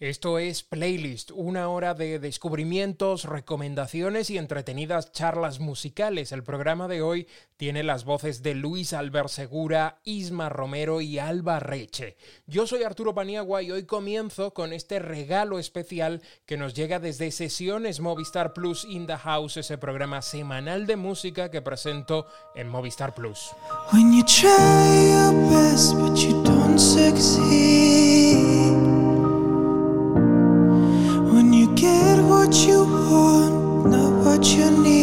Esto es Playlist, una hora de descubrimientos, recomendaciones y entretenidas charlas musicales. El programa de hoy tiene las voces de Luis Albert Segura, Isma Romero y Alba Reche. Yo soy Arturo Paniagua y hoy comienzo con este regalo especial que nos llega desde Sesiones Movistar Plus in the House, ese programa semanal de música que presento en Movistar Plus. get you need.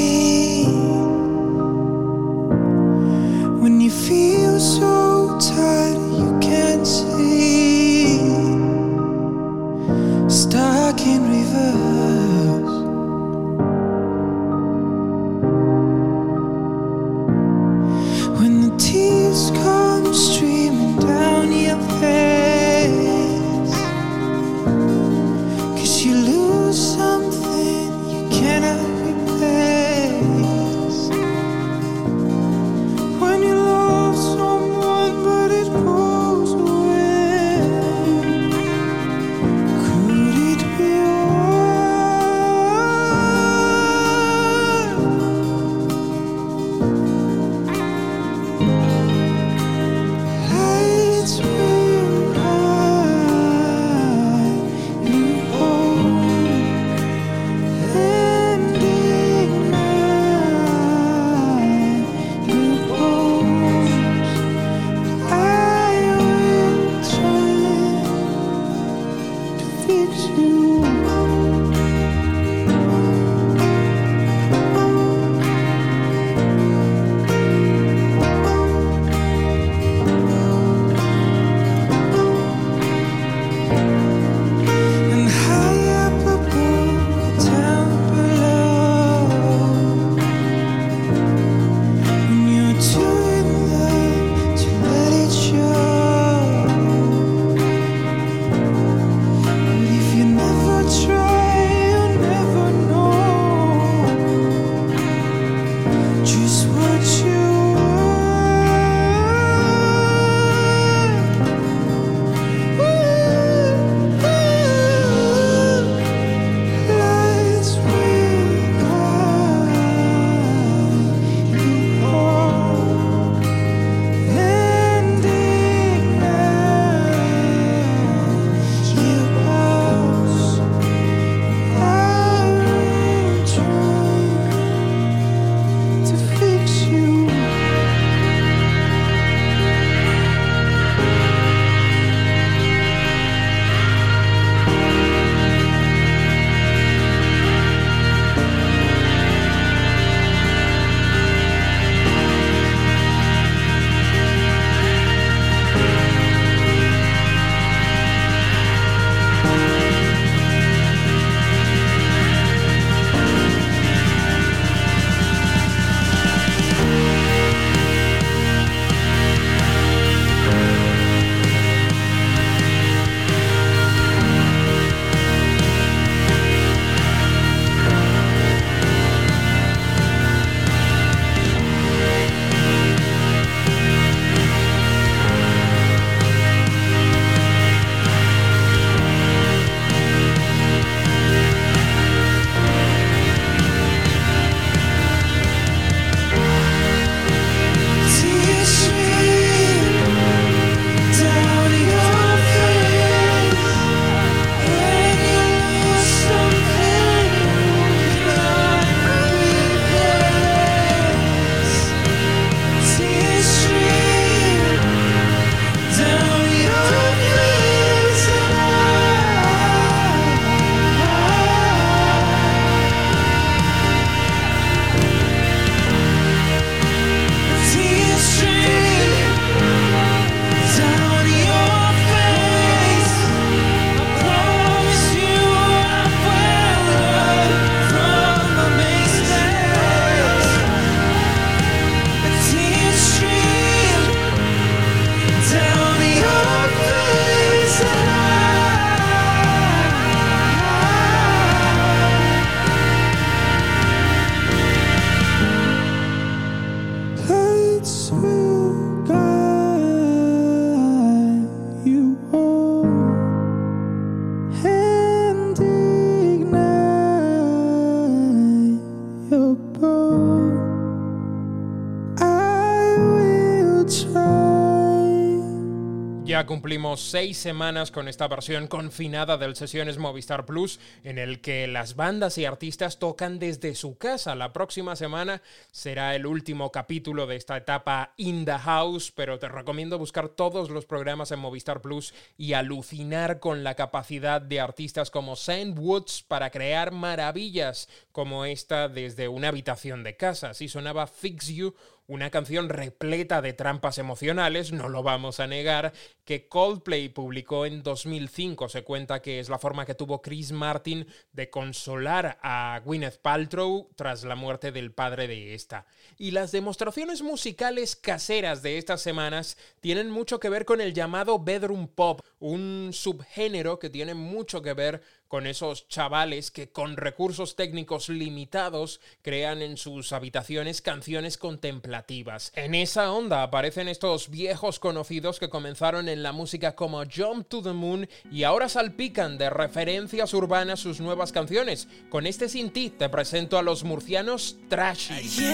Seis semanas con esta versión confinada del Sesiones Movistar Plus, en el que las bandas y artistas tocan desde su casa. La próxima semana será el último capítulo de esta etapa in the house, pero te recomiendo buscar todos los programas en Movistar Plus y alucinar con la capacidad de artistas como Saint Woods para crear maravillas como esta desde una habitación de casa. Así sonaba Fix You una canción repleta de trampas emocionales, no lo vamos a negar, que Coldplay publicó en 2005. Se cuenta que es la forma que tuvo Chris Martin de consolar a Gwyneth Paltrow tras la muerte del padre de esta. Y las demostraciones musicales caseras de estas semanas tienen mucho que ver con el llamado bedroom pop, un subgénero que tiene mucho que ver con esos chavales que con recursos técnicos limitados crean en sus habitaciones canciones contemplativas. En esa onda aparecen estos viejos conocidos que comenzaron en la música como Jump to the Moon y ahora salpican de referencias urbanas sus nuevas canciones. Con este Sin Ti te presento a los murcianos Trashy.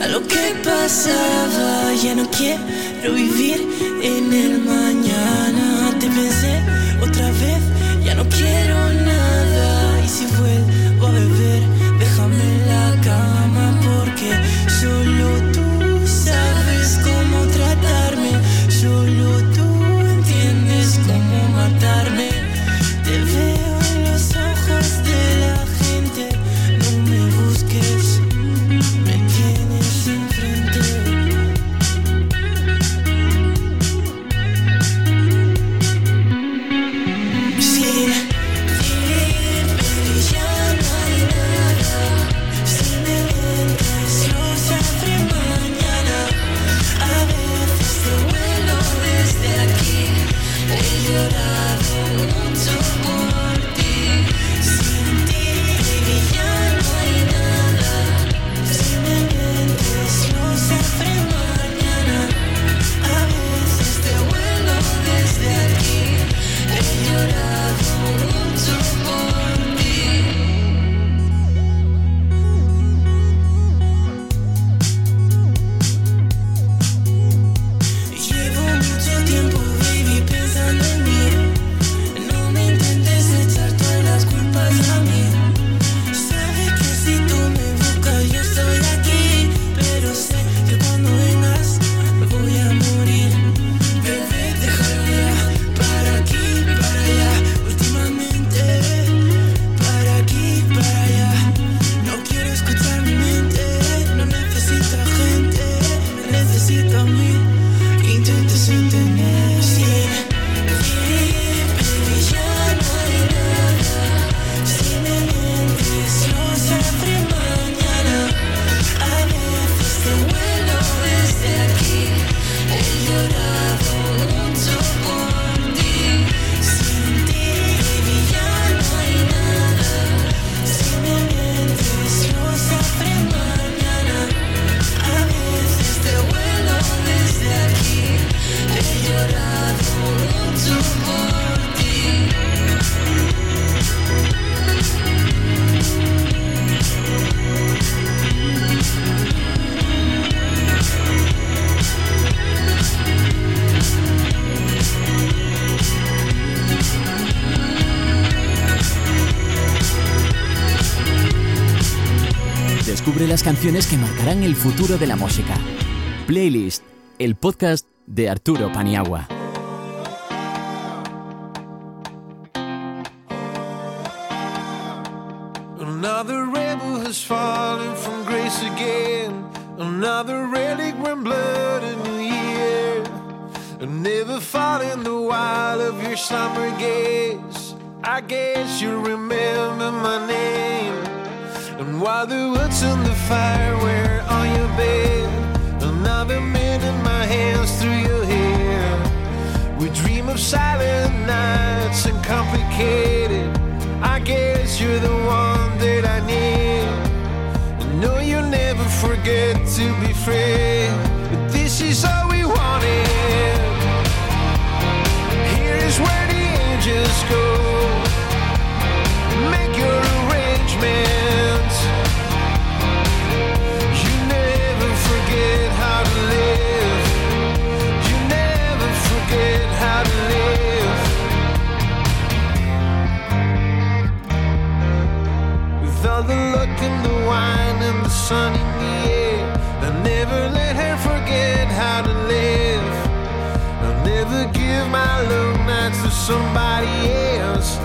A lo que pasaba, ya no quiero vivir en el mañana. Te pensé otra vez no quiero nada marcarán el futuro de la música. Playlist, el podcast de Arturo Paniagua. Another rebel has fallen from grace again. Another relic when blood a new year. Never fought in the wild of your summer gaze. I guess you remember my name. And while the wood's on the fire were on your bed, another in my hands through your hair. We dream of silent nights and complicated. I guess you're the one that I need. And no, you'll never forget to be free. The wine and the sun in the air. I never let her forget how to live. I'll never give my nights to somebody else.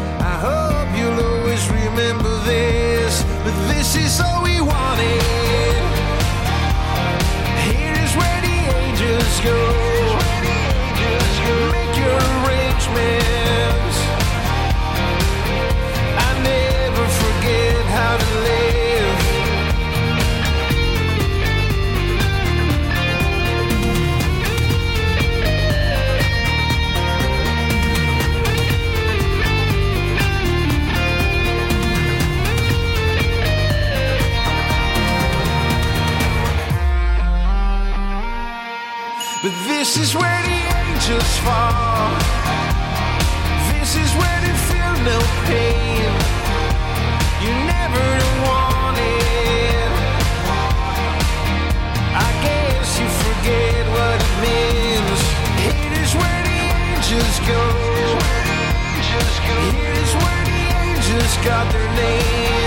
Is where the angels fall. This is where they feel no pain. You never want it. I guess you forget what it means. Here is where the angels go. Here is where the angels got their name.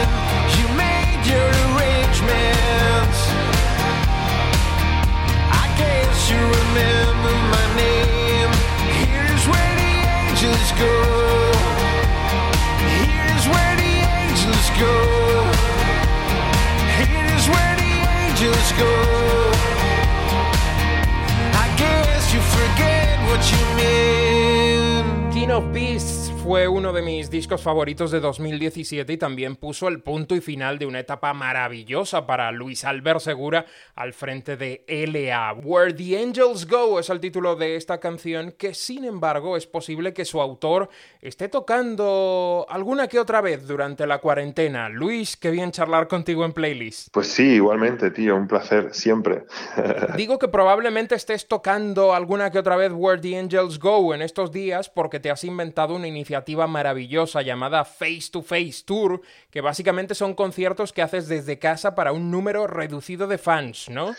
King of Beasts. Fue uno de mis discos favoritos de 2017 y también puso el punto y final de una etapa maravillosa para Luis Albert Segura al frente de LA. Where the Angels Go es el título de esta canción que sin embargo es posible que su autor esté tocando alguna que otra vez durante la cuarentena. Luis, qué bien charlar contigo en playlist. Pues sí, igualmente, tío, un placer siempre. Digo que probablemente estés tocando alguna que otra vez Where the Angels Go en estos días porque te has inventado una iniciativa maravillosa llamada Face to Face Tour, que básicamente son conciertos que haces desde casa para un número reducido de fans, ¿no?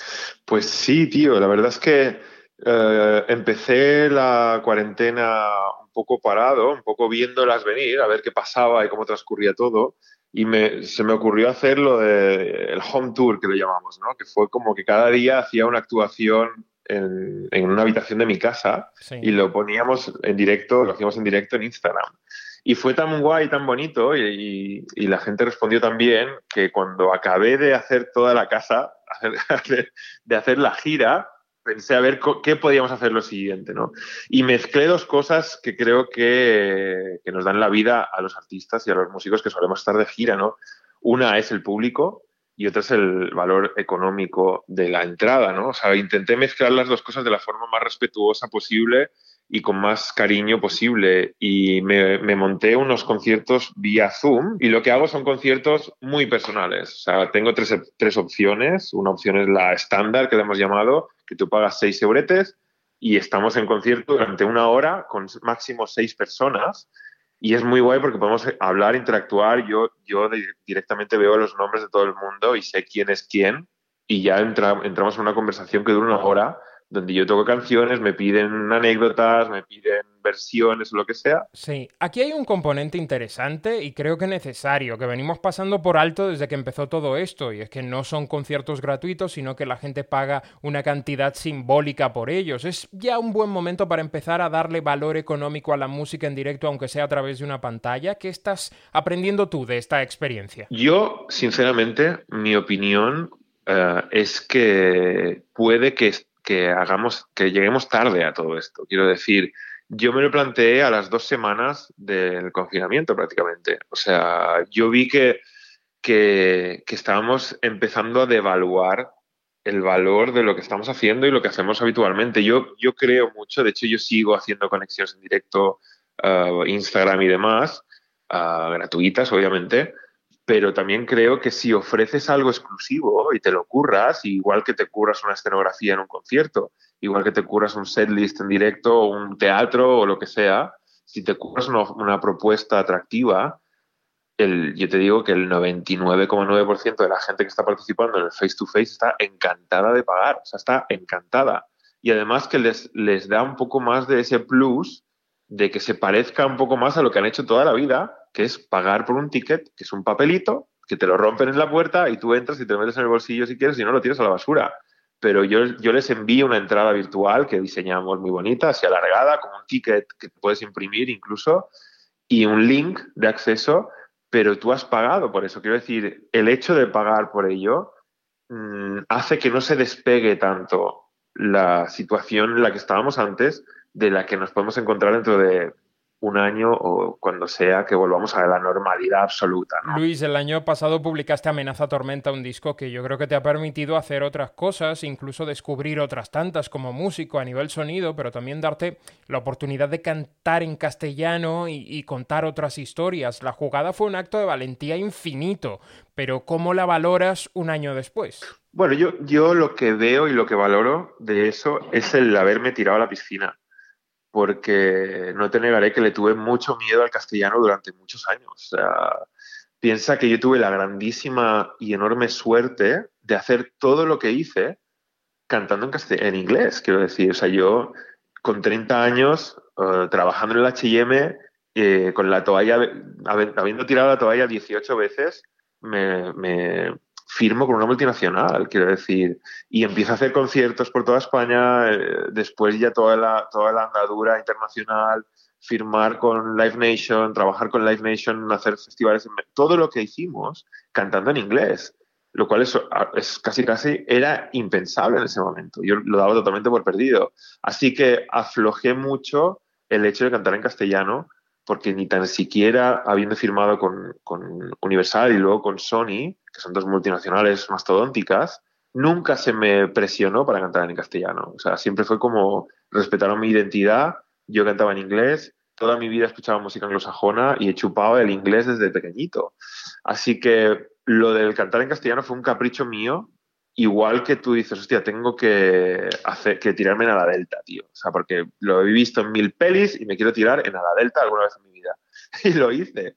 Pues sí, tío, la verdad es que eh, empecé la cuarentena un poco parado, un poco viéndolas venir, a ver qué pasaba y cómo transcurría todo. Y me, se me ocurrió hacer lo del home tour, que lo llamamos, ¿no? Que fue como que cada día hacía una actuación en, en una habitación de mi casa Sí. y lo poníamos en directo, lo hacíamos en directo en Instagram. Y fue tan guay, tan bonito, y, y- y la gente respondió tan bien que cuando acabé de hacer toda la casa, de hacer la gira, pensé a ver qué podíamos hacer lo siguiente, ¿no? Y mezclé dos cosas que creo que, que nos dan la vida a los artistas y a los músicos que solemos estar de gira, ¿no? Una es el público y otra es el valor económico de la entrada, ¿no? O sea, intenté mezclar las dos cosas de la forma más respetuosa posible y con más cariño posible. Y me, me monté unos conciertos vía Zoom y lo que hago son conciertos muy personales. O sea, tengo tres, tres opciones. Una opción es la estándar, que le hemos llamado, que tú pagas seis euretes y estamos en concierto durante una hora con máximo seis personas. Y es muy guay porque podemos hablar, interactuar. Yo, yo directamente veo los nombres de todo el mundo y sé quién es quién. Y ya entra- entramos en una conversación que dura una hora donde yo toco canciones, me piden anécdotas, me piden versiones lo que sea. Sí, aquí hay un componente interesante y creo que necesario, que venimos pasando por alto desde que empezó todo esto, y es que no son conciertos gratuitos, sino que la gente paga una cantidad simbólica por ellos. Es ya un buen momento para empezar a darle valor económico a la música en directo, aunque sea a través de una pantalla. ¿Qué estás aprendiendo tú de esta experiencia? Yo, sinceramente, mi opinión eh, es que puede que, que hagamos, que lleguemos tarde a todo esto. Quiero decir, yo me lo planteé a las dos semanas del confinamiento prácticamente. O sea, yo vi que, que, estábamos empezando a devaluar el valor de lo que estamos haciendo y lo que hacemos habitualmente. Yo, yo creo mucho, de hecho yo sigo haciendo conexiones en directo, eh, Instagram y demás, eh, gratuitas obviamente, pero también creo que si ofreces algo exclusivo y te lo curras, igual que te curras una escenografía en un concierto, igual que te curras un setlist en directo o un teatro o lo que sea, si te curras una, propuesta atractiva, el, yo te digo que el 99,9% de la gente que está participando en el face to face está encantada de pagar, o sea, está encantada. Y además que les, les da un poco más de ese plus de que se parezca un poco más a lo que han hecho toda la vida, que es pagar por un ticket, que es un papelito, que te lo rompen en la puerta y tú entras y te lo metes en el bolsillo si quieres y no lo tiras a la basura. Pero yo, yo les envío una entrada virtual que diseñamos muy bonita, así alargada, con un ticket que puedes imprimir incluso, y un link de acceso, pero tú has pagado por eso. Quiero decir, el hecho de pagar por ello mmm, hace que no se despegue tanto la situación en la que estábamos antes de la que nos podemos encontrar dentro de un año o cuando sea que volvamos a la normalidad absoluta. ¿no? Luis, el año pasado publicaste Amenaza Tormenta, un disco que yo creo que te ha permitido hacer otras cosas, incluso descubrir otras tantas como músico a nivel sonido, pero también darte la oportunidad de cantar en castellano y, y contar otras historias. La jugada fue un acto de valentía infinito, pero ¿cómo la valoras un año después? Bueno, yo, yo lo que veo y lo que valoro de eso es el haberme tirado a la piscina porque no te negaré que le tuve mucho miedo al castellano durante muchos años. O sea, piensa que yo tuve la grandísima y enorme suerte de hacer todo lo que hice cantando en, en inglés, quiero decir. O sea, yo con 30 años, uh, trabajando en el H&M, eh, con la toalla, habiendo tirado la toalla 18 veces, me, me firmo con una multinacional, quiero decir, y empiezo a hacer conciertos por toda España, eh, después ya toda la, toda la andadura internacional, firmar con Live Nation, trabajar con Live Nation, hacer festivales, todo lo que hicimos cantando en inglés, lo cual es, es casi casi era impensable en ese momento. Yo lo daba totalmente por perdido. Así que aflojé mucho el hecho de cantar en castellano, porque ni tan siquiera habiendo firmado con, con Universal y luego con Sony, que son dos multinacionales mastodónticas, nunca se me presionó para cantar en castellano. O sea, siempre fue como respetaron mi identidad, yo cantaba en inglés, toda mi vida escuchaba música anglosajona y he chupado el inglés desde pequeñito. Así que lo del cantar en castellano fue un capricho mío, igual que tú dices, hostia, tengo que, hacer, que tirarme en la delta, tío. O sea, porque lo he visto en mil pelis y me quiero tirar en la delta alguna vez en mi vida. Y lo hice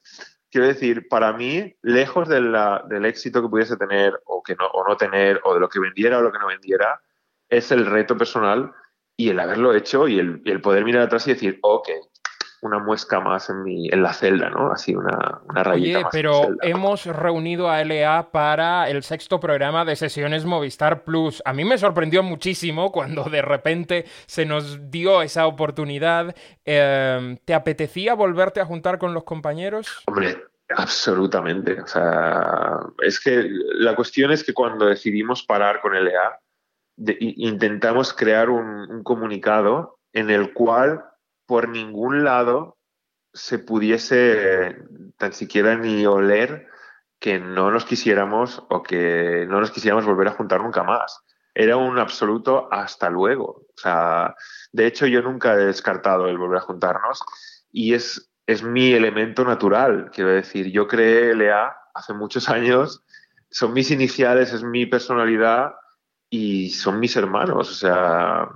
quiero decir, para mí, lejos de la, del éxito que pudiese tener o, que no, o no tener, o de lo que vendiera o lo que no vendiera, es el reto personal y el haberlo hecho y el, y el poder mirar atrás y decir, ok, una muesca más en, mi, en la celda, ¿no? Así una, una rayita Oye, más pero celda. hemos reunido a LA para el sexto programa de sesiones Movistar Plus. A mí me sorprendió muchísimo cuando de repente se nos dio esa oportunidad. Eh, ¿Te apetecía volverte a juntar con los compañeros? Hombre, absolutamente. O sea, es que la cuestión es que cuando decidimos parar con LA, de, intentamos crear un, un comunicado en el cual por ningún lado se pudiese tan siquiera ni oler que no nos quisiéramos o que no nos quisiéramos volver a juntar nunca más. Era un absoluto hasta luego. O sea, de hecho yo nunca he descartado el volver a juntarnos y es, es mi elemento natural. Quiero decir, yo creé LA hace muchos años, son mis iniciales, es mi personalidad y son mis hermanos, o sea,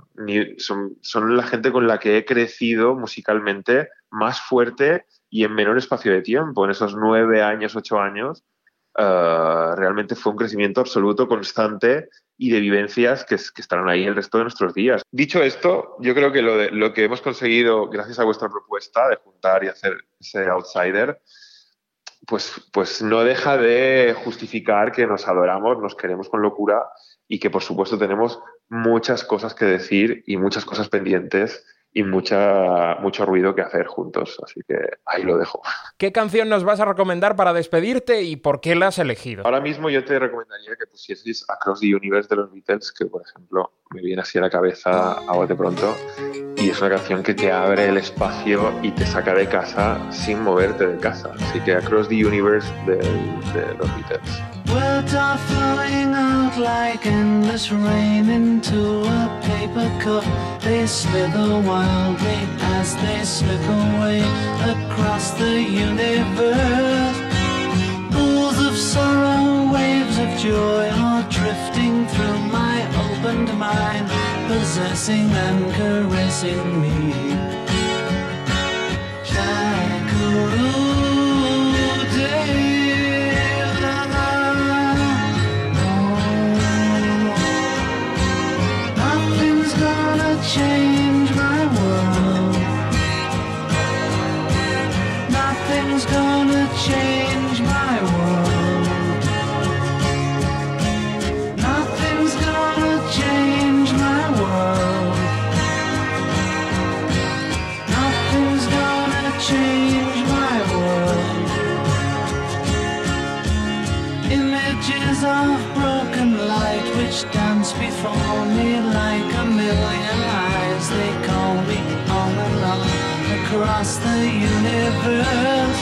son, son, la gente con la que he crecido musicalmente más fuerte y en menor espacio de tiempo. En esos nueve años, ocho años, uh, realmente fue un crecimiento absoluto, constante y de vivencias que, que, estarán ahí el resto de nuestros días. Dicho esto, yo creo que lo, de, lo que hemos conseguido gracias a vuestra propuesta de juntar y hacer ese outsider, pues, pues no deja de justificar que nos adoramos, nos queremos con locura y que por supuesto tenemos muchas cosas que decir y muchas cosas pendientes y mucha, mucho ruido que hacer juntos. Así que ahí lo dejo. ¿Qué canción nos vas a recomendar para despedirte y por qué la has elegido? Ahora mismo yo te recomendaría que pusieses Across the Universe de los Beatles, que por ejemplo me viene así a la cabeza a de pronto. Y es una canción que te abre el espacio y te saca de casa sin moverte de casa. Así que Across the Universe de, de los Beatles. Words are flowing out like endless rain into a paper cup. They slither wildly as they slip away across the universe. Pools of sorrow, of joy are drifting through my opened mind, possessing and caressing me. Change my world. Nothing's gonna change change my world. Images of broken light which dance before me like a million eyes. They call me on and on across the universe.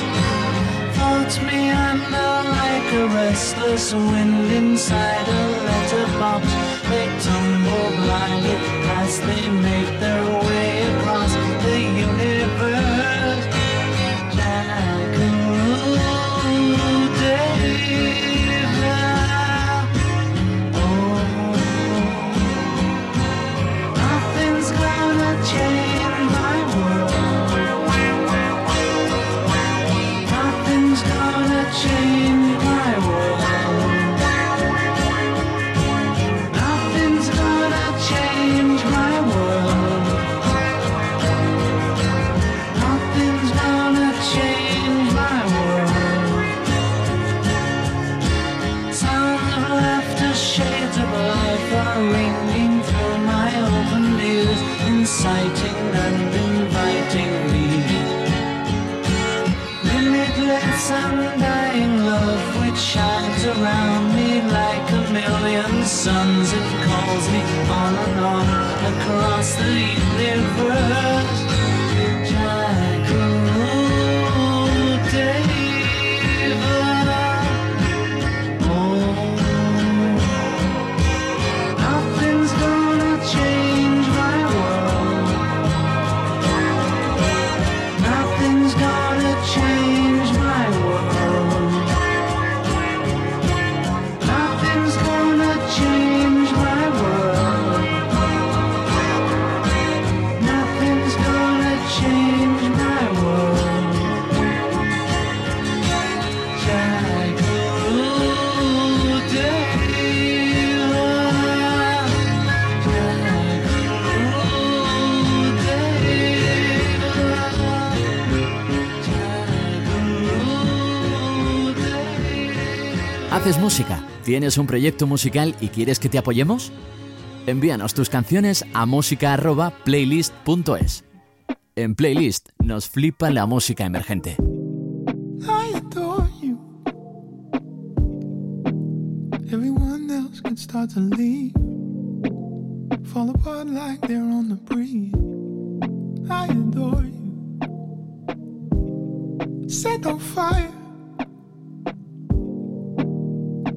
Floats me under like a restless wind inside. ¿Haces música? ¿Tienes un proyecto musical y quieres que te apoyemos? Envíanos tus canciones a música@playlist.es. En Playlist nos flipa la música emergente. I adore you. Everyone else can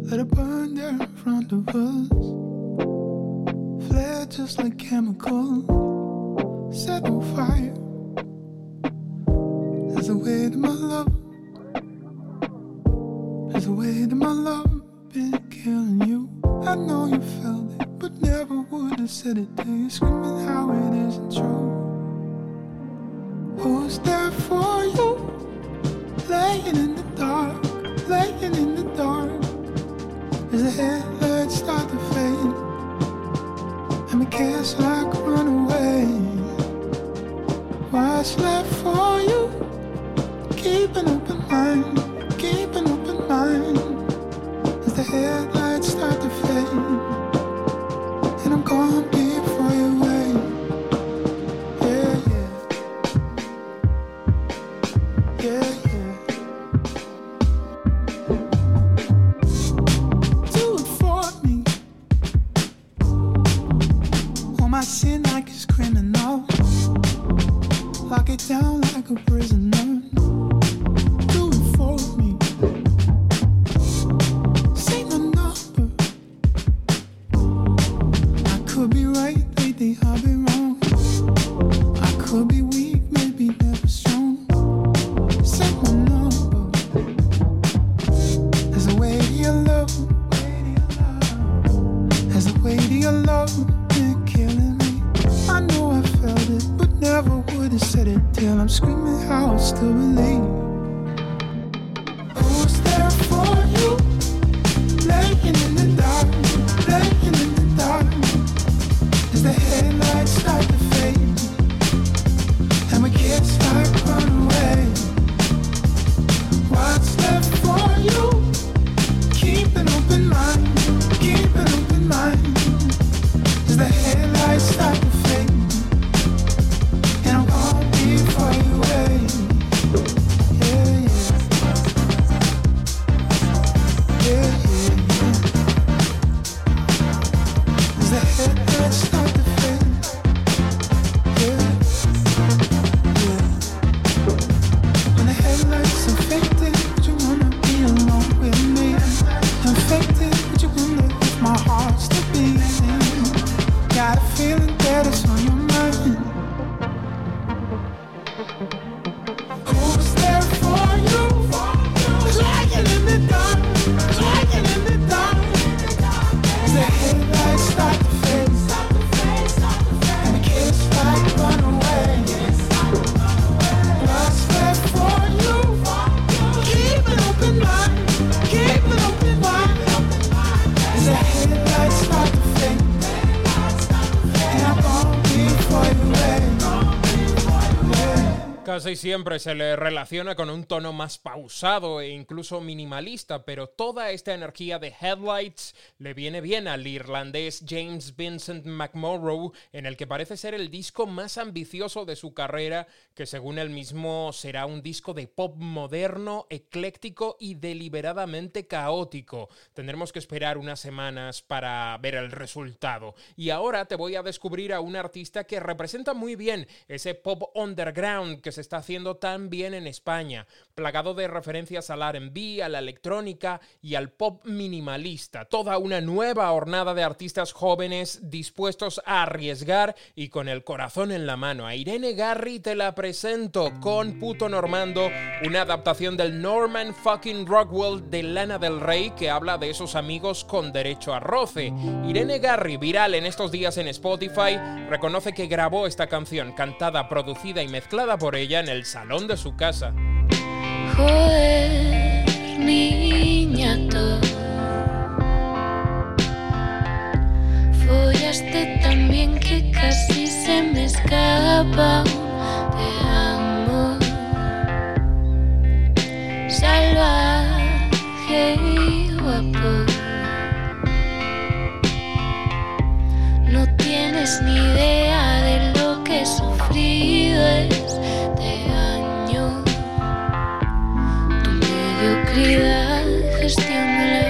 Let it burn there in front of us. Flare just like chemicals. Set on fire. There's a way to my love. There's a way to my love been killing you. I know you felt it, but never would have said it to you. Screaming how it isn't true. Who's there for you? Laying in the dark, laying in the dark. As the headlights start to fade, and the kids like run away. What's left for you? Keep an open mind, keep an open mind as the headlights start to fade. And I'm gone Siempre se le relaciona con un tono más pausado e incluso minimalista, pero toda esta energía de Headlights le viene bien al irlandés James Vincent McMorrow, en el que parece ser el disco más ambicioso de su carrera, que según él mismo será un disco de pop moderno, ecléctico y deliberadamente caótico. Tendremos que esperar unas semanas para ver el resultado. Y ahora te voy a descubrir a un artista que representa muy bien ese pop underground que se está haciendo tan bien en España, plagado de referencias al RB, a la electrónica y al pop minimalista. Nueva hornada de artistas jóvenes dispuestos a arriesgar y con el corazón en la mano. A Irene Garry te la presento con Puto Normando, una adaptación del Norman fucking Rockwell de Lana del Rey que habla de esos amigos con derecho a roce. Irene Garry, viral en estos días en Spotify, reconoce que grabó esta canción cantada, producida y mezclada por ella en el salón de su casa. Niñato. Follaste tan bien que casi se me escapa te amo. Salvaje y guapo. No tienes ni idea de lo que he sufrido este año. Tu mediocridad gestiónala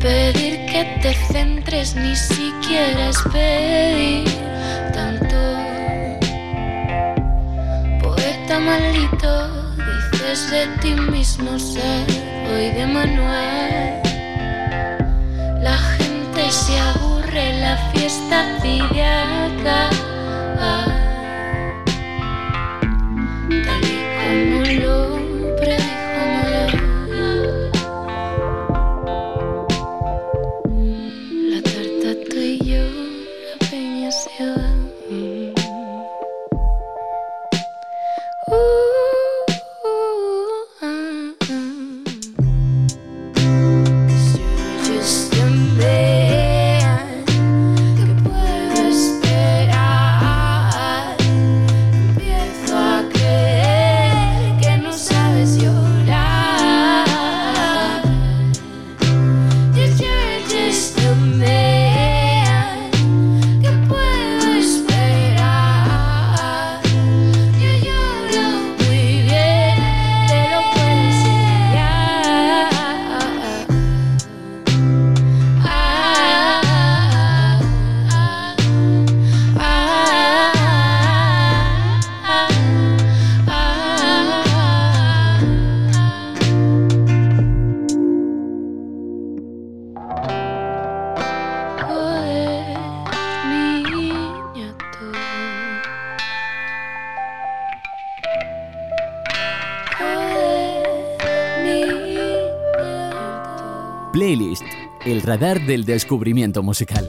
Pedir que te centres ni siquiera es pedir tanto. Poeta maldito, dices de ti mismo ser hoy de manual. La gente se aburre, la fiesta acá. Tal radar del descubrimiento musical.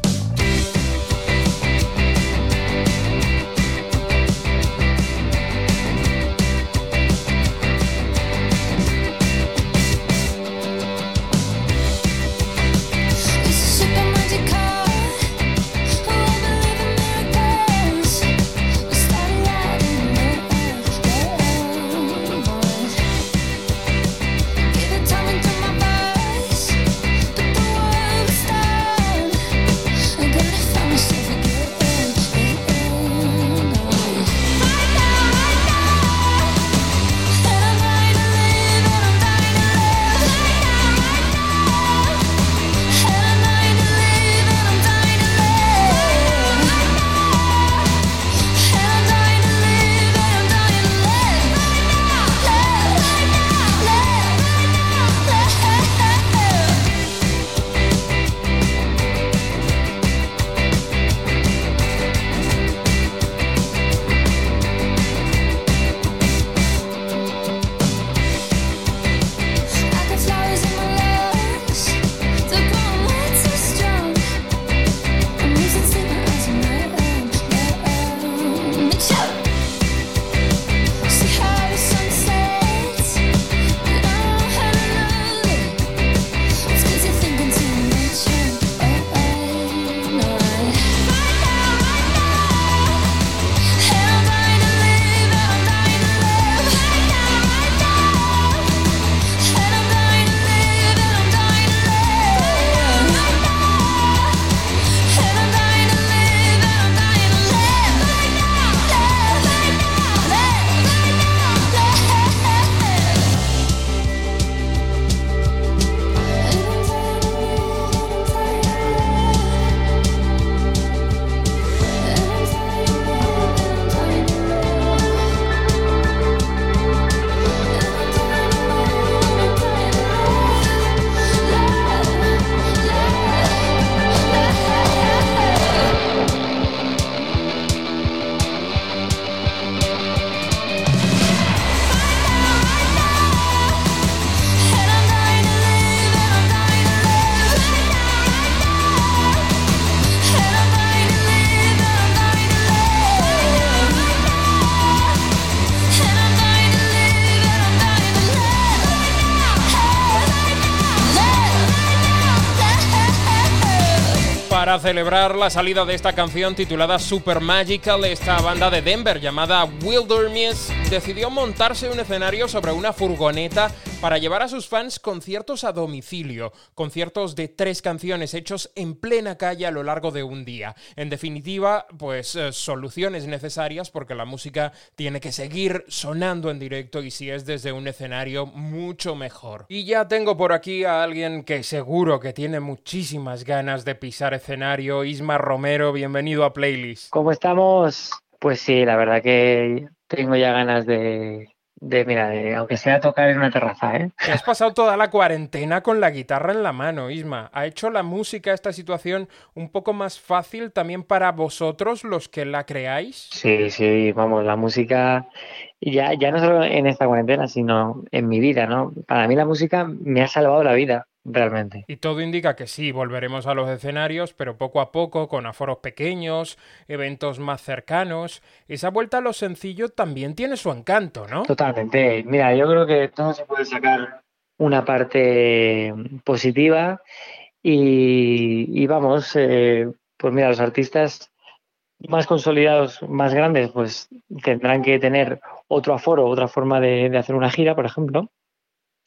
Celebrar la salida de esta canción titulada Super Magical, esta banda de Denver llamada Wilderness decidió montarse un escenario sobre una furgoneta para llevar a sus fans conciertos a domicilio, conciertos de tres canciones hechos en plena calle a lo largo de un día. En definitiva, pues eh, soluciones necesarias porque la música tiene que seguir sonando en directo y si es desde un escenario mucho mejor. Y ya tengo por aquí a alguien que seguro que tiene muchísimas ganas de pisar escenario, Isma Romero, bienvenido a Playlist. ¿Cómo estamos? Pues sí, la verdad que tengo ya ganas de, de mira, de, aunque sea tocar en una terraza, ¿eh? Te has pasado toda la cuarentena con la guitarra en la mano, Isma. ¿Ha hecho la música esta situación un poco más fácil también para vosotros, los que la creáis? Sí, sí, vamos, la música, ya, ya no solo en esta cuarentena, sino en mi vida, ¿no? Para mí la música me ha salvado la vida, realmente. Y todo indica que sí, volveremos a los escenarios, pero poco a poco, con aforos pequeños, eventos más cercanos. Esa vuelta a lo sencillo también tiene su encanto, ¿no? Totalmente. Mira, yo creo que todo se puede sacar una parte positiva y, y vamos, eh, pues mira, los artistas más consolidados, más grandes, pues tendrán que tener otro aforo, otra forma de, de hacer una gira, por ejemplo,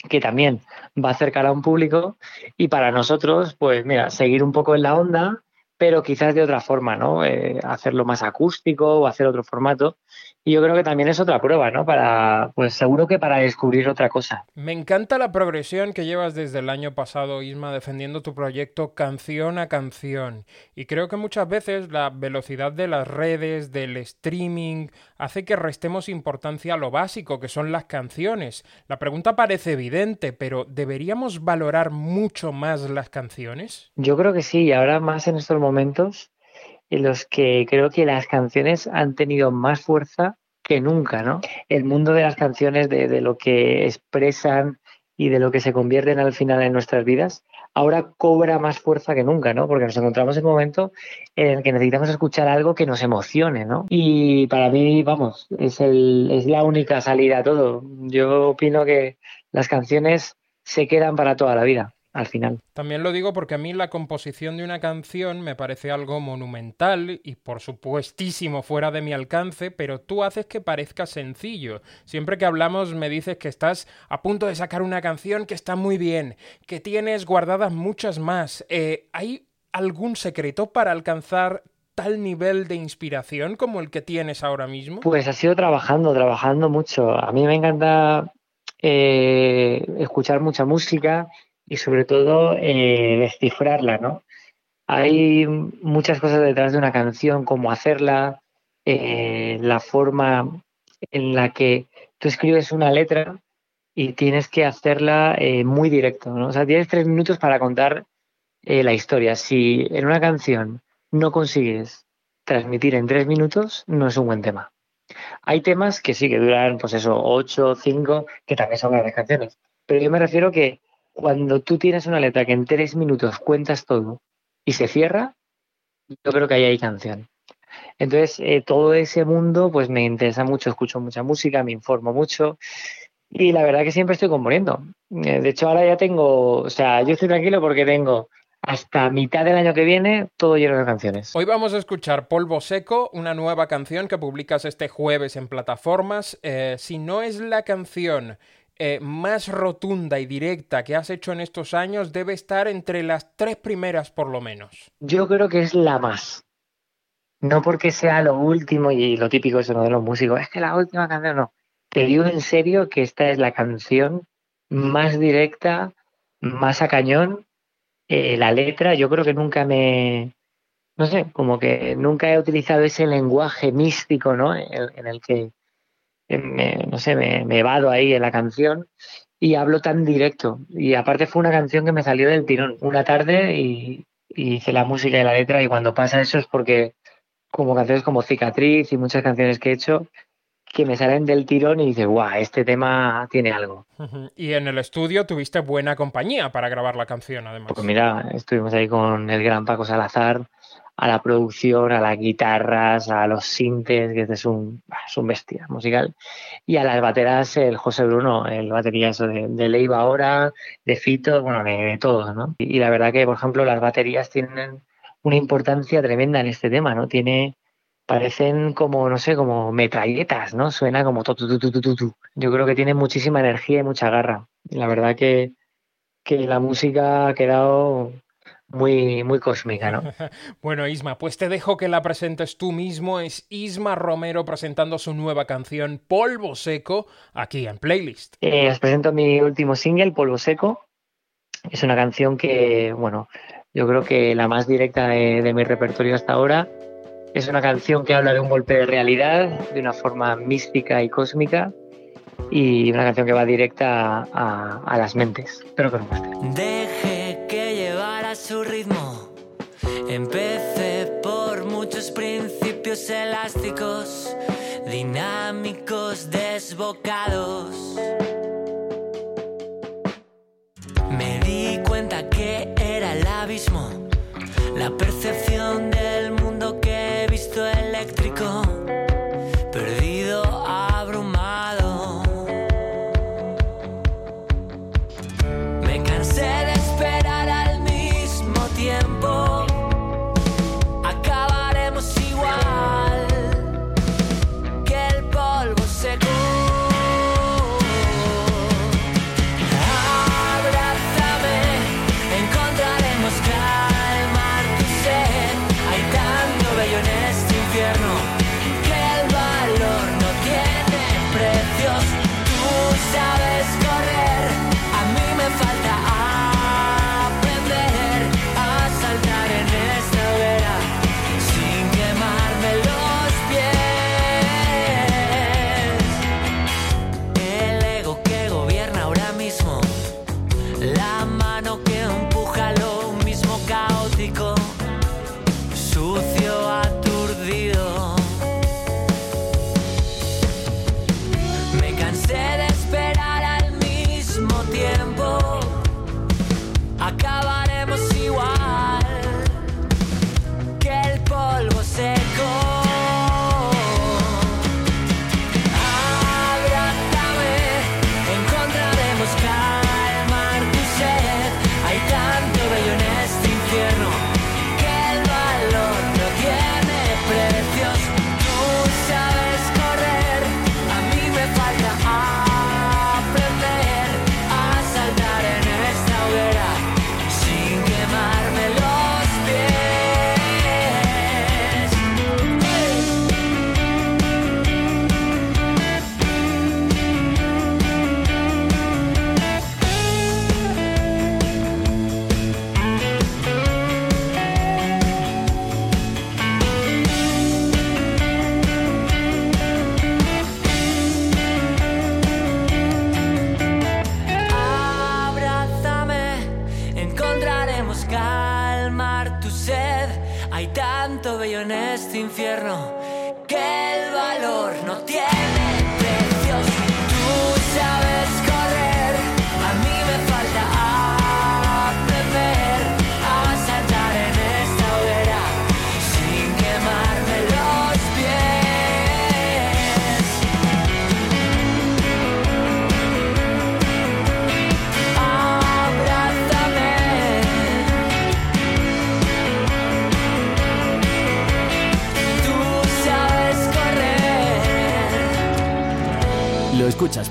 que también va a acercar a un público y para nosotros, pues mira, seguir un poco en la onda, pero quizás de otra forma, ¿no? Eh, hacerlo más acústico o hacer otro formato. Y yo creo que también es otra prueba, ¿no? Para, pues seguro que para descubrir otra cosa. Me encanta la progresión que llevas desde el año pasado, Isma, defendiendo tu proyecto canción a canción. Y creo que muchas veces la velocidad de las redes, del streaming, hace que restemos importancia a lo básico, que son las canciones. La pregunta parece evidente, pero ¿deberíamos valorar mucho más las canciones? Yo creo que sí, y ahora más en estos momentos en los que creo que las canciones han tenido más fuerza que nunca, ¿no? El mundo de las canciones, de, de, lo que expresan y de lo que se convierten al final en nuestras vidas, ahora cobra más fuerza que nunca, ¿no? Porque nos encontramos en un momento en el que necesitamos escuchar algo que nos emocione, ¿no? Y para mí, vamos, es, el, es la única salida a todo. Yo opino que las canciones se quedan para toda la vida al final. También lo digo porque a mí la composición de una canción me parece algo monumental y por supuestísimo fuera de mi alcance, pero tú haces que parezca sencillo. Siempre que hablamos me dices que estás a punto de sacar una canción que está muy bien, que tienes guardadas muchas más. Eh, ¿Hay algún secreto para alcanzar tal nivel de inspiración como el que tienes ahora mismo? Pues ha sido trabajando, trabajando mucho. A mí me encanta eh, escuchar mucha música y sobre todo eh, descifrarla, ¿no? Hay muchas cosas detrás de una canción, cómo hacerla, eh, la forma en la que tú escribes una letra y tienes que hacerla eh, muy directo, ¿no? O sea, tienes tres minutos para contar la historia. Si en una canción no consigues transmitir en tres minutos, no es un buen tema. Hay temas que sí, que duran, pues eso, ocho, cinco, que también son grandes canciones. Pero yo me refiero que cuando tú tienes una letra que en tres minutos cuentas todo y se cierra, yo creo que ahí hay canción. Entonces, eh, todo ese mundo, pues me interesa mucho, escucho mucha música, me informo mucho y la verdad que siempre estoy componiendo. Eh, de hecho, ahora ya tengo, o sea, yo estoy tranquilo porque tengo hasta mitad del año que viene todo lleno de canciones. Hoy vamos a escuchar Polvo Seco, una nueva canción que publicas este jueves en plataformas. Eh, si no es la canción eh, más rotunda y directa que has hecho en estos años debe estar entre las tres primeras por lo menos. Yo creo que es la más. No porque sea lo último y lo típico eso de los músicos, es que la última canción no. Te digo en serio que esta es la canción más directa, más a cañón. Eh, la letra, yo creo que nunca me, no sé, como que nunca he utilizado ese lenguaje místico, ¿no? En, en el que me, no sé, me, me vado ahí en la canción y hablo tan directo. Y aparte fue una canción que me salió del tirón una tarde y, y hice la música y la letra y cuando pasa eso es porque como canciones como Cicatriz y muchas canciones que he hecho que me salen del tirón y dices, guau, este tema tiene algo. Y en el estudio tuviste buena compañía para grabar la canción, además. Pues mira, estuvimos ahí con el gran Paco Salazar, a la producción, a las guitarras, a los sintes, que este es un, es un bestia musical, y a las bateras el José Bruno, el batería de, Leiva ahora, de Fito, bueno, de, de todos, ¿no? Y, la verdad que, por ejemplo, las baterías tienen una importancia tremenda en este tema, ¿no? Tiene, parecen como, no sé, como metralletas, ¿no? Suena como tu, tu, tu, tu, tu, tu, tu. Yo creo que tiene muchísima energía y mucha garra. La verdad que, que la música ha quedado muy, muy cósmica, ¿no? Bueno, Isma, pues te dejo que la presentes tú mismo. Es Isma Romero presentando su nueva canción Polvo Seco aquí en Playlist. Eh, os presento mi último single, Polvo Seco. Es una canción que, bueno, yo creo que la más directa de, de mi repertorio hasta ahora. Es una canción que habla de un golpe de realidad de una forma mística y cósmica y una canción que va directa a, a las mentes. Espero que os guste. Su ritmo. Empecé por muchos principios elásticos, dinámicos, desbocados. Me di cuenta que era el abismo, la percepción del mundo que he visto eléctrico,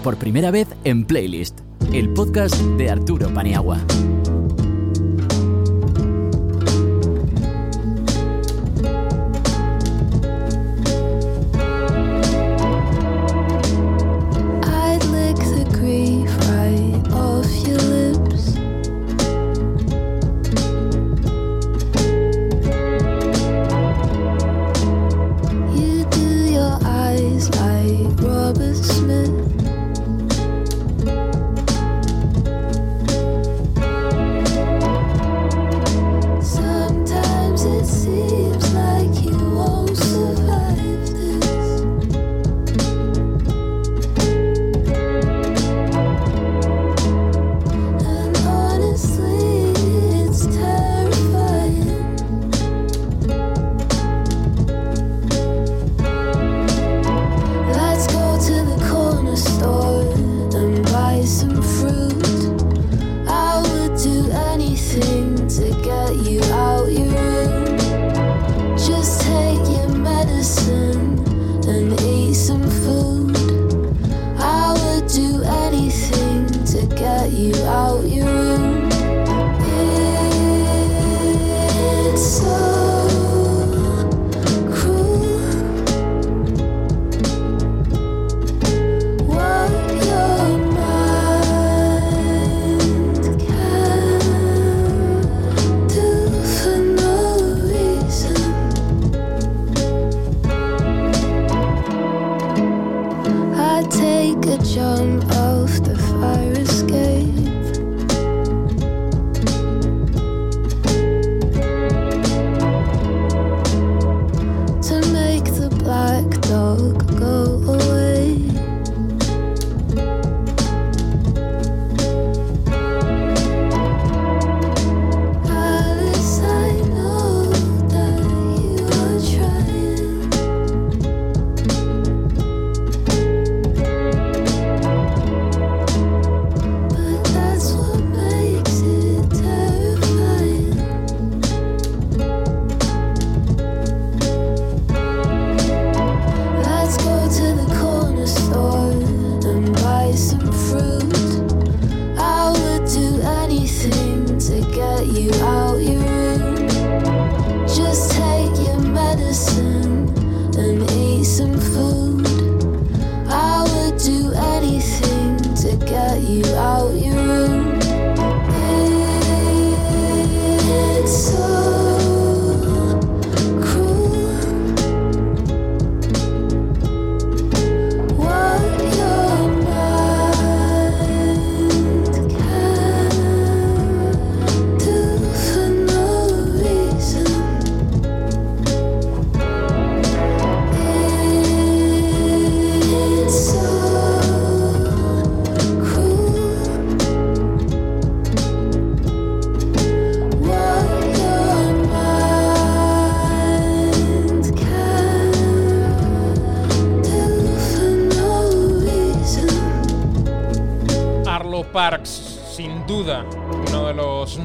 por primera vez en Playlist, el podcast de Arturo Paniagua.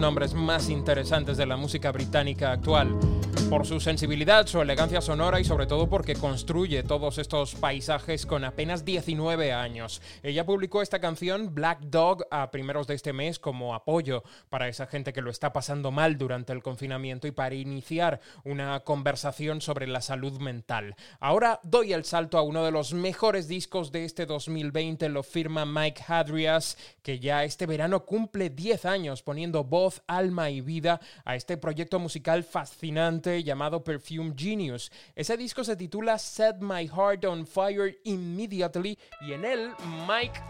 Nombres más interesantes de la música británica actual, por su sensibilidad, su elegancia sonora y sobre todo porque construye todos estos paisajes con apenas 19 años. Ella publicó esta canción Black Dog a primeros de este mes como apoyo para esa gente que lo está pasando mal durante el confinamiento y para iniciar una conversación sobre la salud mental. Ahora doy el salto a uno de los mejores discos de este 2020, lo firma Mike Hadrias, que ya este verano cumple 10 años poniendo voz, alma y vida a este proyecto musical fascinante llamado Perfume Genius. Ese disco se titula Set My Heart on Fire Immediately y en él Mike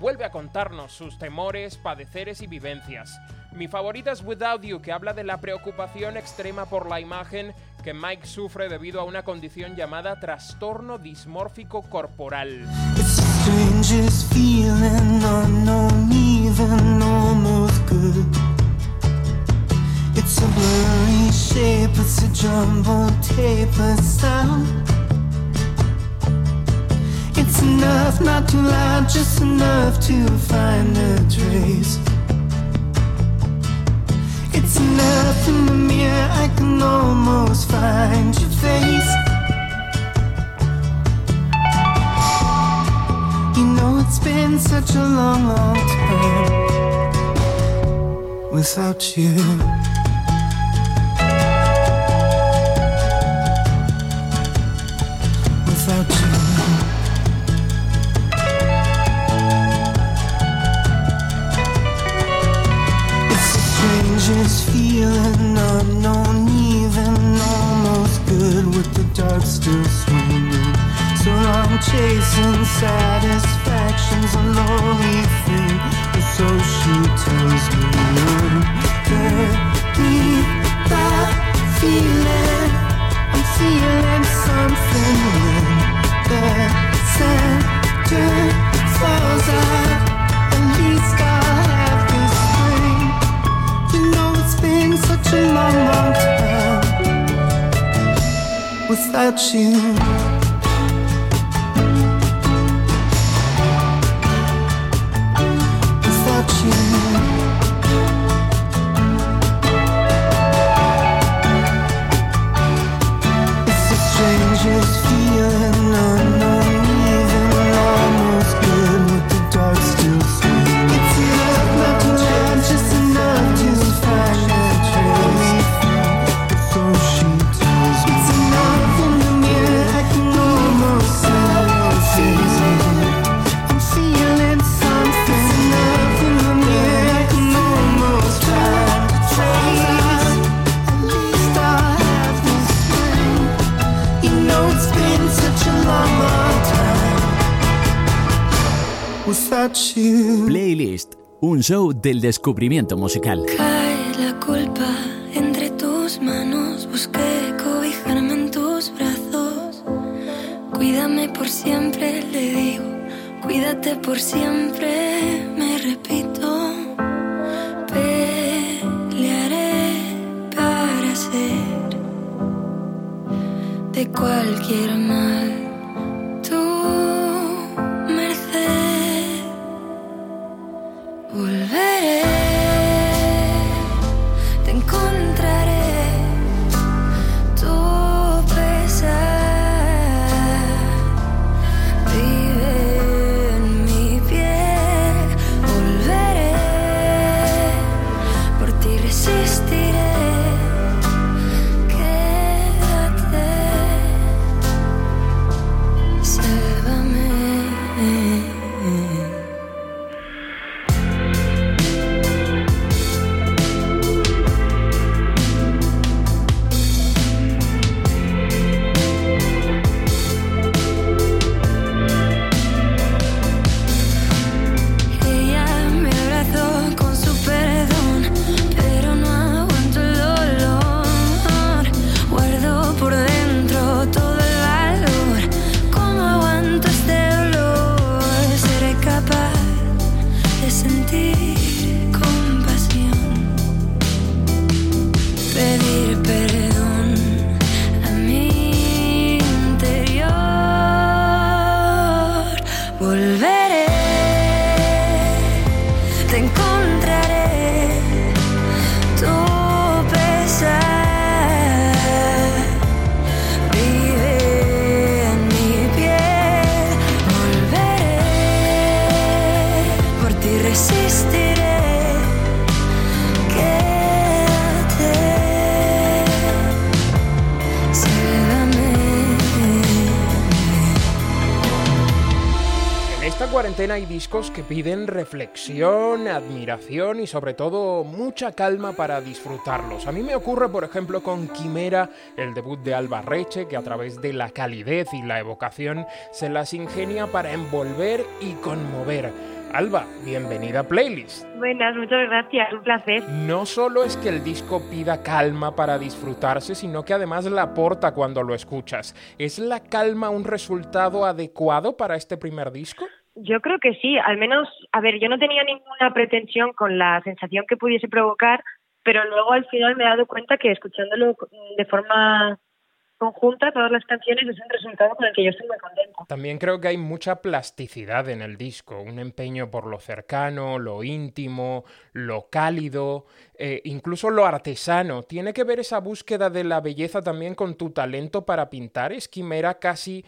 vuelve a contarnos sus temores, padeceres y vivencias. Mi favorita es Without You, que habla de la preocupación extrema por la imagen que Mike sufre debido a una condición llamada trastorno dismórfico corporal. A blurry shape, it's a jumbled tape, a sound. It's enough, not too loud, just enough to find a trace. It's enough in the mirror, I can almost find your face. You know it's been such a long, long time without you. Strangest feeling, unknown, even almost good with the dark still swinging. So I'm chasing satisfaction's a lonely thing, or so she tells me. Beneath that feeling, I'm feeling something without you. Un show del descubrimiento musical. Cae la culpa entre tus manos, busqué cobijarme en tus brazos. Cuídame por siempre, le digo, cuídate por siempre, me repito. Pelearé para ser de cualquier mal hay discos que piden reflexión, admiración y sobre todo mucha calma para disfrutarlos. A mí me ocurre, por ejemplo, con Quimera, el debut de Alba Reche, que a través de la calidez y la evocación se las ingenia para envolver y conmover. Alba, bienvenida a Playlist. Buenas, muchas gracias, un placer. No solo es que el disco pida calma para disfrutarse, sino que además la aporta cuando lo escuchas. ¿Es la calma un resultado adecuado para este primer disco? Yo creo que sí, al menos, a ver, yo no tenía ninguna pretensión con la sensación que pudiese provocar, pero luego al final me he dado cuenta que escuchándolo de forma conjunta, todas las canciones, es un resultado con el que yo estoy muy contenta. También creo que hay mucha plasticidad en el disco, un empeño por lo cercano, lo íntimo, lo cálido, eh, incluso lo artesano. ¿Tiene que ver esa búsqueda de la belleza también con tu talento para pintar? ¿Es Quimera casi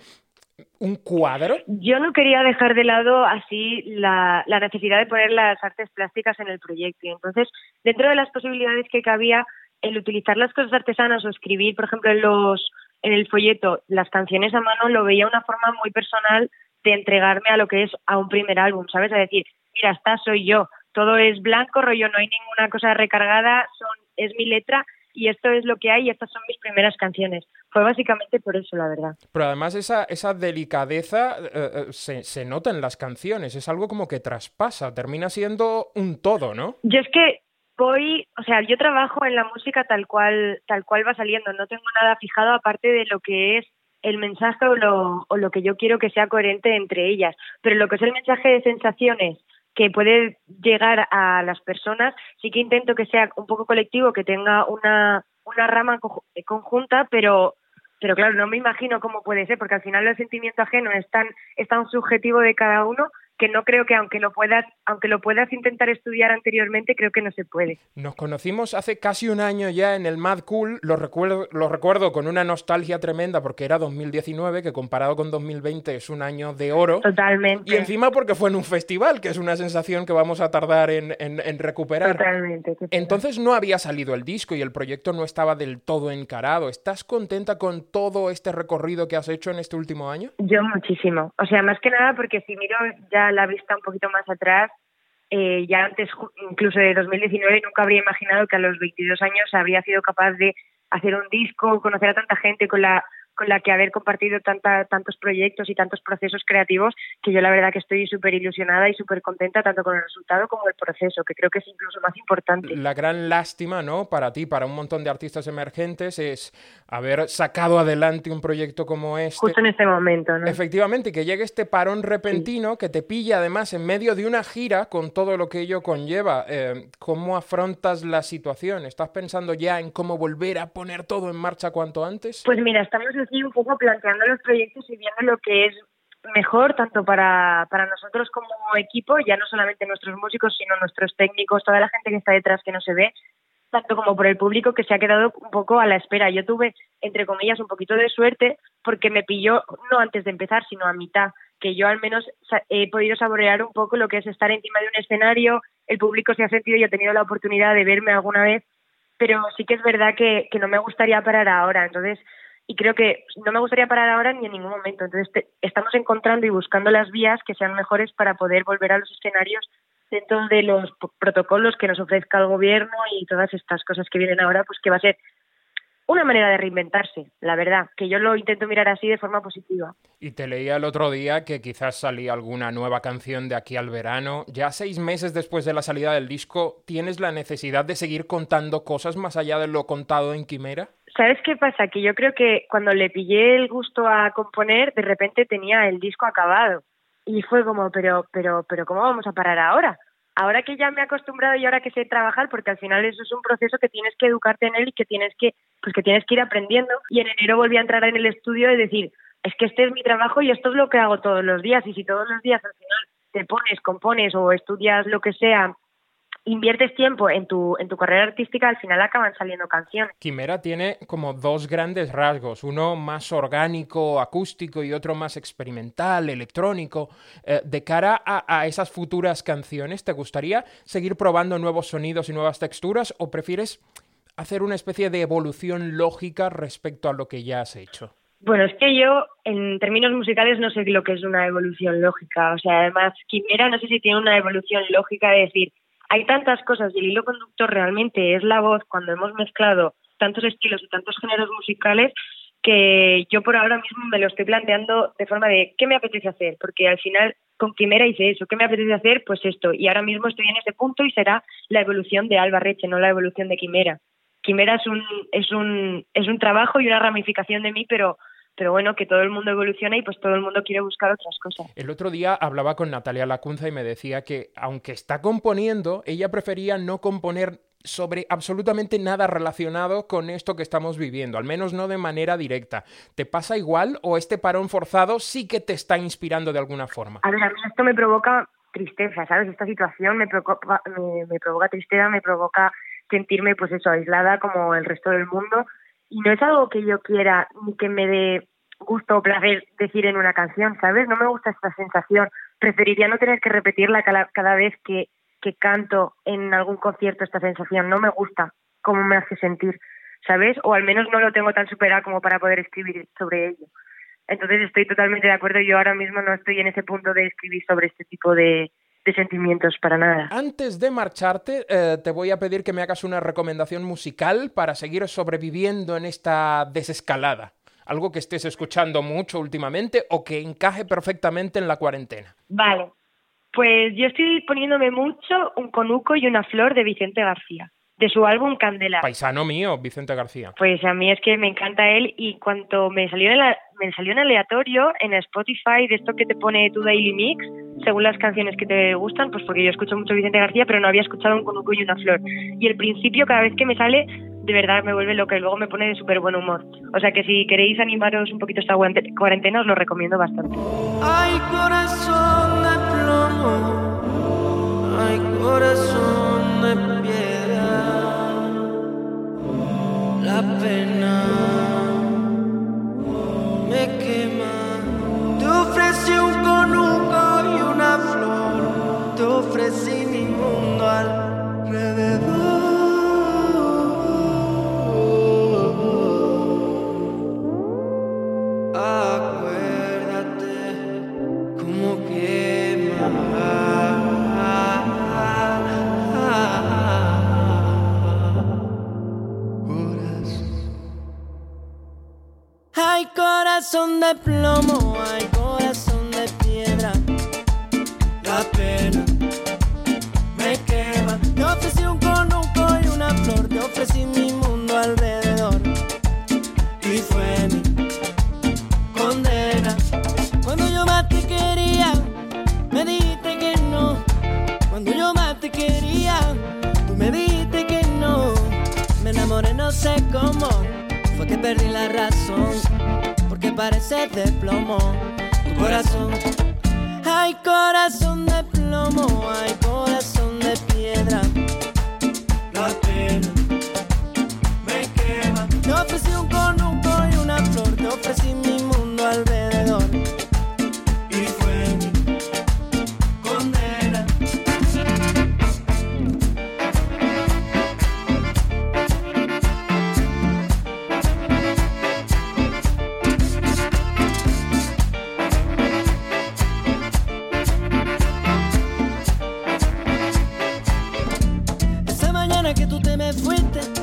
un cuadro? Yo no quería dejar de lado así la, la necesidad de poner las artes plásticas en el proyecto. Entonces, dentro de las posibilidades que cabía, el utilizar las cosas artesanas o escribir, por ejemplo, en los en el folleto las canciones a mano lo veía una forma muy personal de entregarme a lo que es a un primer álbum, ¿sabes? A decir, mira, esta soy yo, todo es blanco, rollo, no hay ninguna cosa recargada, son es mi letra y esto es lo que hay y estas son mis primeras canciones. Fue básicamente por eso, la verdad. Pero además esa, esa delicadeza eh, eh, se, se nota en las canciones, es algo como que traspasa, termina siendo un todo, ¿no? Yo es que voy, o sea, yo trabajo en la música tal cual, tal cual va saliendo, no tengo nada fijado aparte de lo que es el mensaje o lo, o lo que yo quiero que sea coherente entre ellas, pero lo que es el mensaje de sensaciones que puede llegar a las personas, sí que intento que sea un poco colectivo, que tenga una, una rama conjunta, pero pero claro, no me imagino cómo puede ser, porque al final el sentimiento ajeno es tan, es tan subjetivo de cada uno que no creo que aunque lo puedas, aunque lo puedas intentar estudiar anteriormente, creo que no se puede. Nos conocimos hace casi un año ya en el Mad Cool, lo recuerdo, lo recuerdo con una nostalgia tremenda porque era 2019, que comparado con 2020 es un año de oro. Totalmente. Y encima porque fue en un festival, que es una sensación que vamos a tardar en, en, en recuperar. Totalmente. Entonces no había salido el disco y el proyecto no estaba del todo encarado. ¿Estás contenta con todo este recorrido que has hecho en este último año? Yo muchísimo. O sea, más que nada porque si miro ya la vista un poquito más atrás, eh, ya antes incluso de 2019 nunca habría imaginado que a los 22 años habría sido capaz de hacer un disco, conocer a tanta gente con la con la que haber compartido tanta, tantos proyectos y tantos procesos creativos que yo la verdad que estoy súper ilusionada y súper contenta tanto con el resultado como el proceso, que creo que es incluso más importante. La gran lástima, ¿no? Para ti, para un montón de artistas emergentes, es haber sacado adelante un proyecto como este. Justo en este momento, ¿no? Efectivamente, que llegue este parón repentino sí. que te pilla además en medio de una gira con todo lo que ello conlleva. Eh, ¿Cómo afrontas la situación? ¿Estás pensando ya en cómo volver a poner todo en marcha cuanto antes? Pues mira, estamos aquí un poco planteando los proyectos y viendo lo que es mejor tanto para, para nosotros como equipo, ya no solamente nuestros músicos, sino nuestros técnicos, toda la gente que está detrás que no se ve, tanto como por el público que se ha quedado un poco a la espera. Yo tuve, entre comillas, un poquito de suerte porque me pilló no antes de empezar, sino a mitad, que yo al menos he podido saborear un poco lo que es estar encima de un escenario, el público se ha sentido y he tenido la oportunidad de verme alguna vez, pero sí que es verdad que, que no me gustaría parar ahora. Entonces, y creo que no me gustaría parar ahora ni en ningún momento. Entonces te, estamos encontrando y buscando las vías que sean mejores para poder volver a los escenarios dentro de los protocolos que nos ofrezca el gobierno y todas estas cosas que vienen ahora, pues que va a ser una manera de reinventarse, la verdad, que yo lo intento mirar así de forma positiva. Y te leía el otro día que quizás salía alguna nueva canción de aquí al verano. Ya seis meses después de la salida del disco, ¿tienes la necesidad de seguir contando cosas más allá de lo contado en Quimera? ¿Sabes qué pasa? Que yo creo que cuando le pillé el gusto a componer, de repente tenía el disco acabado. Y fue como, pero, pero, pero, ¿cómo vamos a parar ahora? Ahora que ya me he acostumbrado y ahora que sé trabajar, porque al final eso es un proceso que tienes que educarte en él y que tienes que, pues que tienes que ir aprendiendo. Y en enero volví a entrar en el estudio y decir, es que este es mi trabajo y esto es lo que hago todos los días. Y si todos los días al final te pones, compones o estudias lo que sea inviertes tiempo en tu, en tu carrera artística, al final acaban saliendo canciones. Quimera tiene como dos grandes rasgos, uno más orgánico, acústico y otro más experimental, electrónico. Eh, de cara a, a, esas futuras canciones, ¿te gustaría seguir probando nuevos sonidos y nuevas texturas o prefieres hacer una especie de evolución lógica respecto a lo que ya has hecho? Bueno, es que yo en términos musicales no sé lo que es una evolución lógica. O sea, además, Quimera no sé si tiene una evolución lógica de decir, hay tantas cosas y el hilo conductor realmente es la voz cuando hemos mezclado tantos estilos y tantos géneros musicales que yo por ahora mismo me lo estoy planteando de forma de qué me apetece hacer, porque al final con Quimera hice eso, ¿qué me apetece hacer? Pues esto, y ahora mismo estoy en ese punto y será la evolución de Alba Reche, no la evolución de Quimera. Quimera es un, es un, es un trabajo y una ramificación de mí, pero pero bueno, que todo el mundo evoluciona y pues todo el mundo quiere buscar otras cosas. El otro día hablaba con Natalia Lacunza y me decía que aunque está componiendo, ella prefería no componer sobre absolutamente nada relacionado con esto que estamos viviendo, al menos no de manera directa. ¿Te pasa igual o este parón forzado sí que te está inspirando de alguna forma? A ver, a mí esto me provoca tristeza, ¿sabes? Esta situación me provoca, me, me provoca tristeza, me provoca sentirme pues eso, aislada como el resto del mundo y no es algo que yo quiera ni que me dé gusto o placer decir en una canción, ¿sabes? No me gusta esta sensación. Preferiría no tener que repetirla cada, cada vez que, que canto en algún concierto esta sensación. No me gusta cómo me hace sentir, ¿sabes? O al menos no lo tengo tan superado como para poder escribir sobre ello. Entonces estoy totalmente de acuerdo. Yo ahora mismo no estoy en ese punto de escribir sobre este tipo de, de sentimientos para nada. Antes de marcharte, eh, te voy a pedir que me hagas una recomendación musical para seguir sobreviviendo en esta desescalada. Algo que estés escuchando mucho últimamente o que encaje perfectamente en la cuarentena. Vale, pues yo estoy poniéndome mucho un conuco y una flor de Vicente García, de su álbum Candela. Paisano mío, Vicente García. Pues a mí es que me encanta él y cuanto me salió en, la, me salió en aleatorio en Spotify de esto que te pone tu Daily Mix, según las canciones que te gustan, pues porque yo escucho mucho Vicente García, pero no había escuchado un conuco y una flor. Y el principio, cada vez que me sale, de verdad me vuelve loca y luego me pone de súper buen humor. O sea que si queréis animaros un poquito esta cuarente- cuarentena, os lo recomiendo bastante. Ay, corazón de plomo, ay, corazón de piedra, la pena me quema. Te ofrecí un conuco flor, te ofrecí mi mundo alrededor. Acuérdate cómo quema. Hay corazón de plomo, hay corazón no sé cómo, fue que perdí la razón. Porque parece de plomo tu corazón. Hay corazón de plomo, hay corazón de piedra. La pena me quema. Te ofrecí un conuco y una flor, te ofrecí mi que tú te me fuiste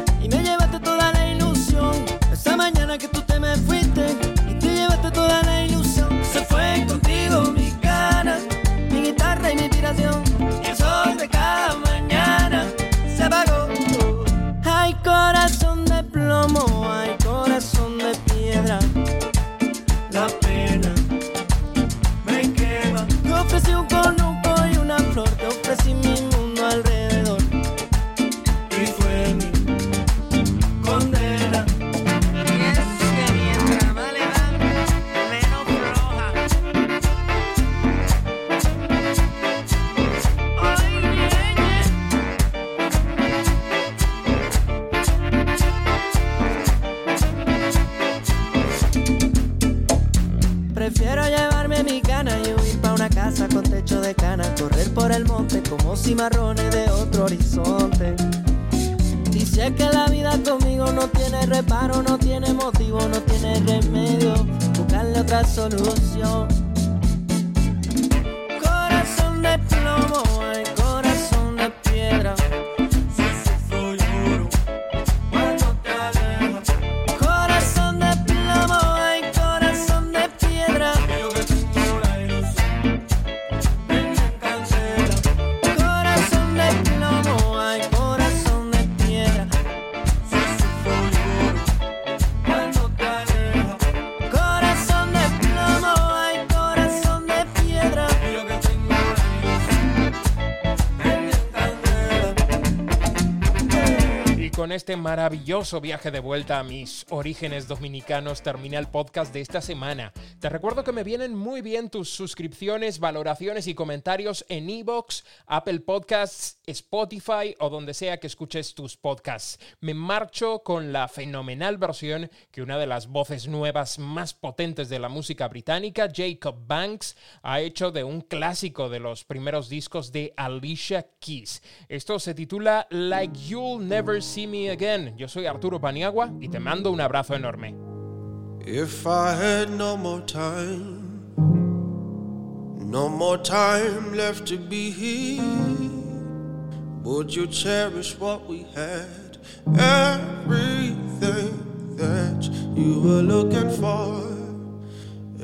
este maravilloso viaje de vuelta a mis orígenes dominicanos termina el podcast de esta semana. Te recuerdo que me vienen muy bien tus suscripciones, valoraciones y comentarios en iVoox, Apple Podcasts, Spotify o donde sea que escuches tus podcasts. Me marcho con la fenomenal versión que una de las voces nuevas más potentes de la música británica, Jacob Banks, ha hecho de un clásico de los primeros discos de Alicia Keys. Esto se titula Like You'll Never See Me Again. Yo soy Arturo Paniagua y te mando un abrazo enorme. If I had no more time, no more time left to be here, would you cherish what we had? Everything that you were looking for.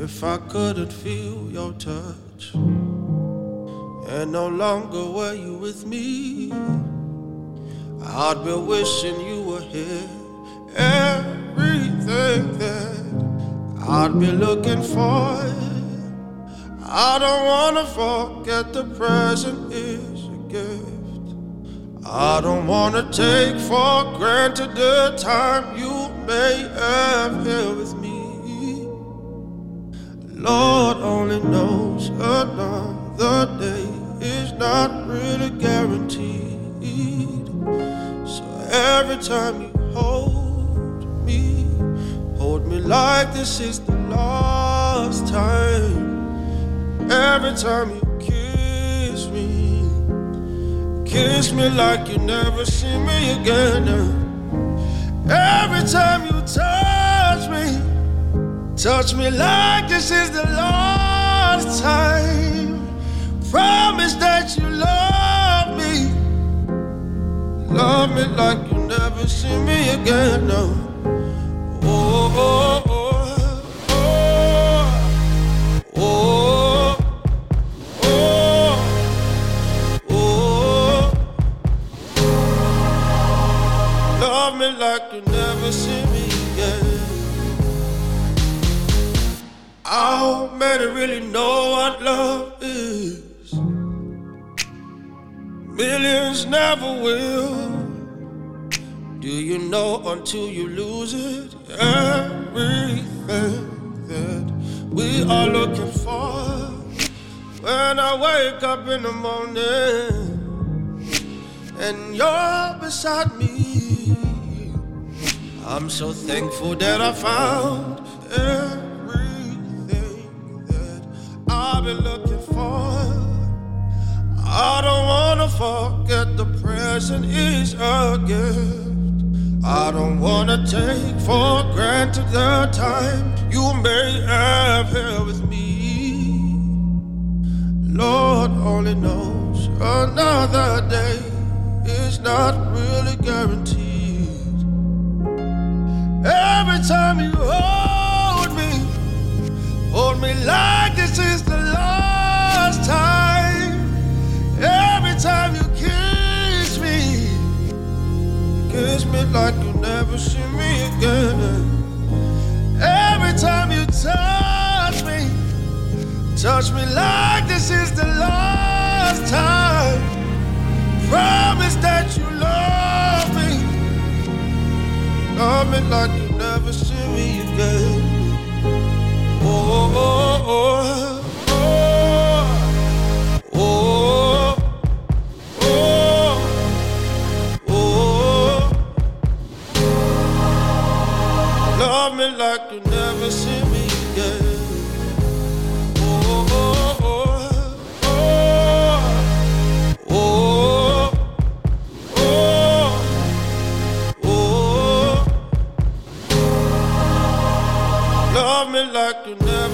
If I couldn't feel your touch, and no longer were you with me, I'd be wishing you were here. Everything that I'd be looking for. I don't wanna forget the present is a gift. I don't wanna take for granted the time you may have here with me. Lord only knows another day is not really guaranteed. So every time you hold hold me like this is the last time. Every time you kiss me, kiss me like you never see me again. Every time you touch me, touch me like this is the last time. Promise that you love me. Love me like you never see me again. No. Like you never see me again. How many really know what love is? Millions never will. Do you know until you lose it? Everything that we are looking for. When I wake up in the morning and you're beside me, I'm so thankful that I found everything that I've been looking for. I don't wanna forget the present is a gift. I don't wanna take for granted the time you may have here with me. Lord only knows another day is not really guaranteed. Every time you hold me, hold me like this is the kiss me like you'll never see me again. Every time you touch me, touch me like this is the last time. Promise that you love me, love me like you never see me again. Oh, oh, oh, oh.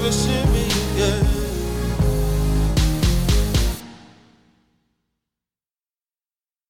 Love me